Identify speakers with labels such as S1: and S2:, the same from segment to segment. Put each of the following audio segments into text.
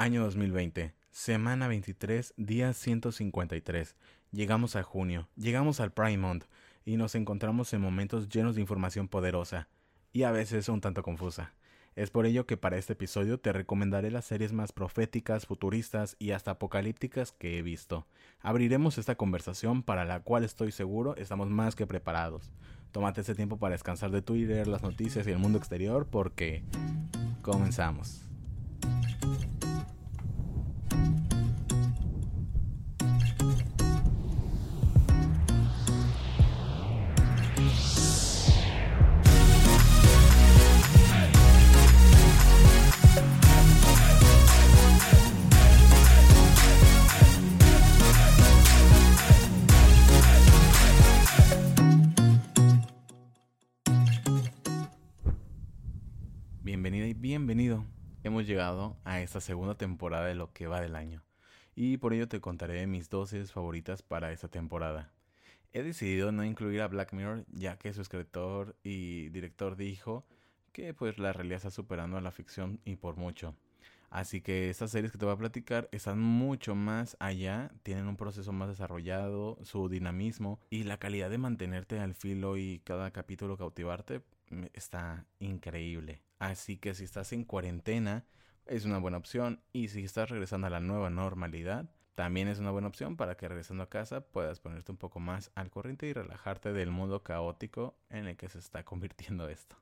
S1: Año 2020, semana 23, día 153. Llegamos a junio, llegamos al Prime y nos encontramos en momentos llenos de información poderosa y a veces un tanto confusa. Es por ello que para este episodio te recomendaré las series más proféticas, futuristas y hasta apocalípticas que he visto. Abriremos esta conversación para la cual estoy seguro estamos más que preparados. Tómate ese tiempo para descansar de Twitter, las noticias y el mundo exterior porque comenzamos. Bienvenida y bienvenido. Hemos llegado a esta segunda temporada de lo que va del año. Y por ello te contaré mis 12 favoritas para esta temporada. He decidido no incluir a Black Mirror ya que su escritor y director dijo que pues la realidad está superando a la ficción y por mucho. Así que estas series que te voy a platicar están mucho más allá, tienen un proceso más desarrollado, su dinamismo y la calidad de mantenerte al filo y cada capítulo cautivarte está increíble. Así que si estás en cuarentena, es una buena opción. Y si estás regresando a la nueva normalidad, también es una buena opción para que regresando a casa puedas ponerte un poco más al corriente y relajarte del mundo caótico en el que se está convirtiendo esto.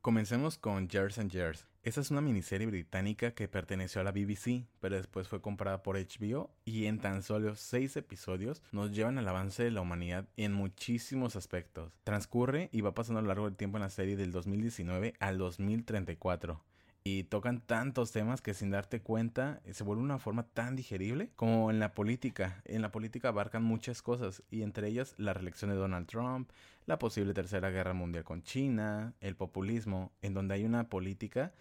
S1: Comencemos con Years and Years. Esta es una miniserie británica que perteneció a la BBC, pero después fue comprada por HBO y en tan solo seis episodios nos llevan al avance de la humanidad en muchísimos aspectos. Transcurre y va pasando a lo largo del tiempo en la serie del 2019 al 2034 y tocan tantos temas que sin darte cuenta se vuelve una forma tan digerible como en la política. En la política abarcan muchas cosas y entre ellas la reelección de Donald Trump, la posible tercera guerra mundial con China, el populismo, en donde hay una política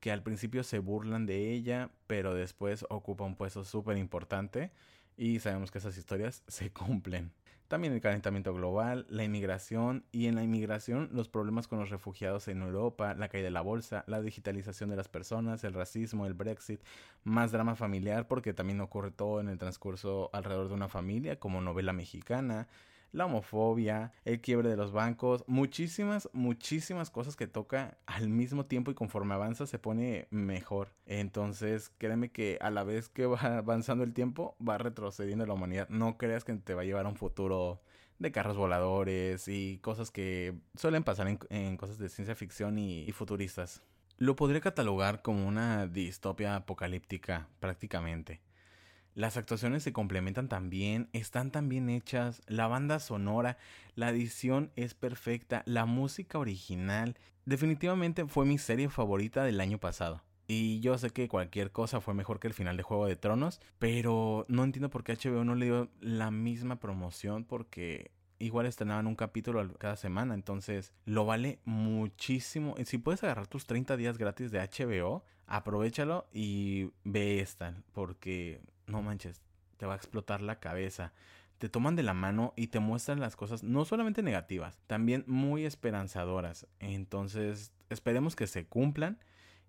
S1: que al principio se burlan de ella, pero después ocupa un puesto súper importante y sabemos que esas historias se cumplen. También el calentamiento global, la inmigración y en la inmigración los problemas con los refugiados en Europa, la caída de la bolsa, la digitalización de las personas, el racismo, el Brexit, más drama familiar porque también ocurre todo en el transcurso alrededor de una familia como novela mexicana, la homofobia, el quiebre de los bancos, muchísimas, muchísimas cosas que toca al mismo tiempo y conforme avanza se pone mejor. Entonces, créeme que a la vez que va avanzando el tiempo, va retrocediendo la humanidad. No creas que te va a llevar a un futuro de carros voladores y cosas que suelen pasar en, cosas de ciencia ficción y futuristas. Lo podría catalogar como una distopia apocalíptica prácticamente. Las actuaciones se complementan también, están tan bien hechas, la banda sonora, la edición es perfecta, la música original. Definitivamente fue mi serie favorita del año pasado. Y yo sé que cualquier cosa fue mejor que el final de Juego de Tronos, pero no entiendo por qué HBO no le dio la misma promoción porque igual estrenaban un capítulo cada semana, entonces lo vale muchísimo. Si puedes agarrar tus 30 días gratis de HBO, aprovechalo y ve esta, porque no manches, te va a explotar la cabeza. Te toman de la mano y te muestran las cosas no solamente negativas, también muy esperanzadoras. Entonces, esperemos que se cumplan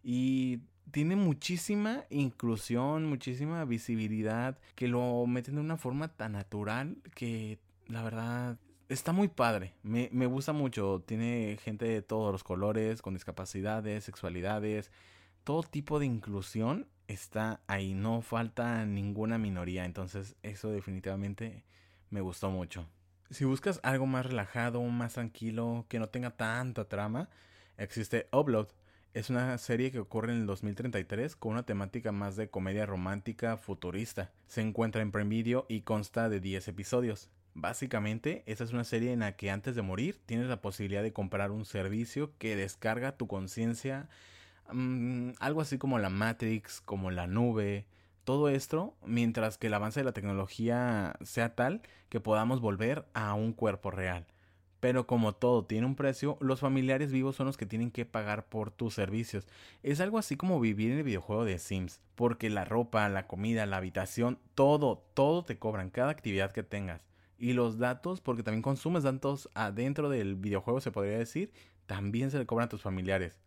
S1: y tiene muchísima inclusión, muchísima visibilidad, que lo meten de una forma tan natural que la verdad está muy padre. Me, me gusta mucho. Tiene gente de todos los colores, con discapacidades, sexualidades, todo tipo de inclusión está ahí, no falta ninguna minoría, entonces eso definitivamente me gustó mucho. Si buscas algo más relajado, más tranquilo, que no tenga tanta trama, existe Upload. Es una serie que ocurre en el 2033 con una temática más de comedia romántica futurista. Se encuentra en Prime Video y consta de 10 episodios. Básicamente, esta es una serie en la que antes de morir tienes la posibilidad de comprar un servicio que descarga tu conciencia Mm, algo así como la Matrix, como la nube, todo esto, mientras que el avance de la tecnología sea tal que podamos volver a un cuerpo real. Pero como todo tiene un precio, los familiares vivos son los que tienen que pagar por tus servicios. Es algo así como vivir en el videojuego de Sims, porque la ropa, la comida, la habitación, todo, todo te cobran, cada actividad que tengas. Y los datos, porque también consumes datos adentro del videojuego, se podría decir, también se le cobran a tus familiares.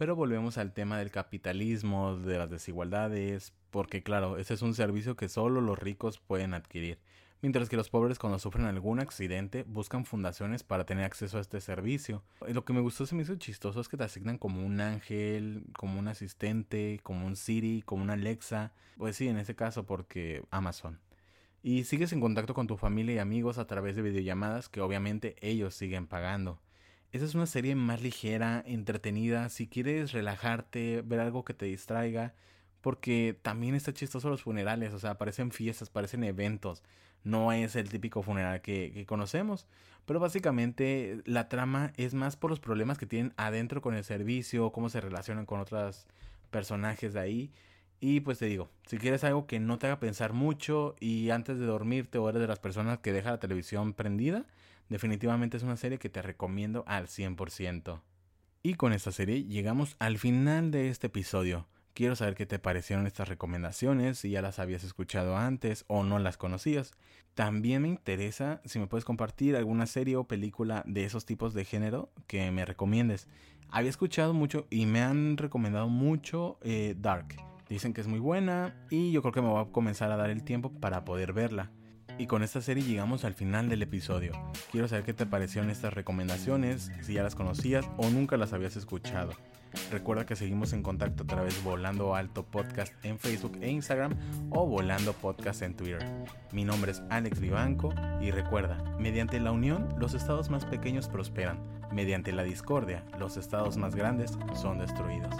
S1: Pero volvemos al tema del capitalismo, de las desigualdades, porque claro, ese es un servicio que solo los ricos pueden adquirir, mientras que los pobres cuando sufren algún accidente buscan fundaciones para tener acceso a este servicio. Lo que me gustó, se me hizo chistoso, es que te asignan como un ángel, como un asistente, como un Siri, como una Alexa, pues sí, en ese caso porque Amazon. Y sigues en contacto con tu familia y amigos a través de videollamadas que obviamente ellos siguen pagando. Esa es una serie más ligera, entretenida, si quieres relajarte, ver algo que te distraiga, porque también está chistoso los funerales, o sea, parecen fiestas, parecen eventos, no es el típico funeral que, conocemos, pero básicamente la trama es más por los problemas que tienen adentro con el servicio, cómo se relacionan con otros personajes de ahí. Y pues te digo, si quieres algo que no te haga pensar mucho y antes de dormirte o eres de las personas que deja la televisión prendida, Definitivamente es una serie que te recomiendo al 100%. Y con esta serie llegamos al final de este episodio. Quiero saber qué te parecieron estas recomendaciones, si ya las habías escuchado antes o no las conocías. También me interesa si me puedes compartir alguna serie o película de esos tipos de género que me recomiendes. Había escuchado mucho y me han recomendado mucho eh, Dark. Dicen que es muy buena y yo creo que me voy a comenzar a dar el tiempo para poder verla. Y con esta serie llegamos al final del episodio. Quiero saber qué te parecieron estas recomendaciones, si ya las conocías o nunca las habías escuchado. Recuerda que seguimos en contacto a través de Volando Alto Podcast en Facebook e Instagram o Volando Podcast en Twitter. Mi nombre es Alex Vivanco y recuerda, mediante la unión los estados más pequeños prosperan, mediante la discordia los estados más grandes son destruidos.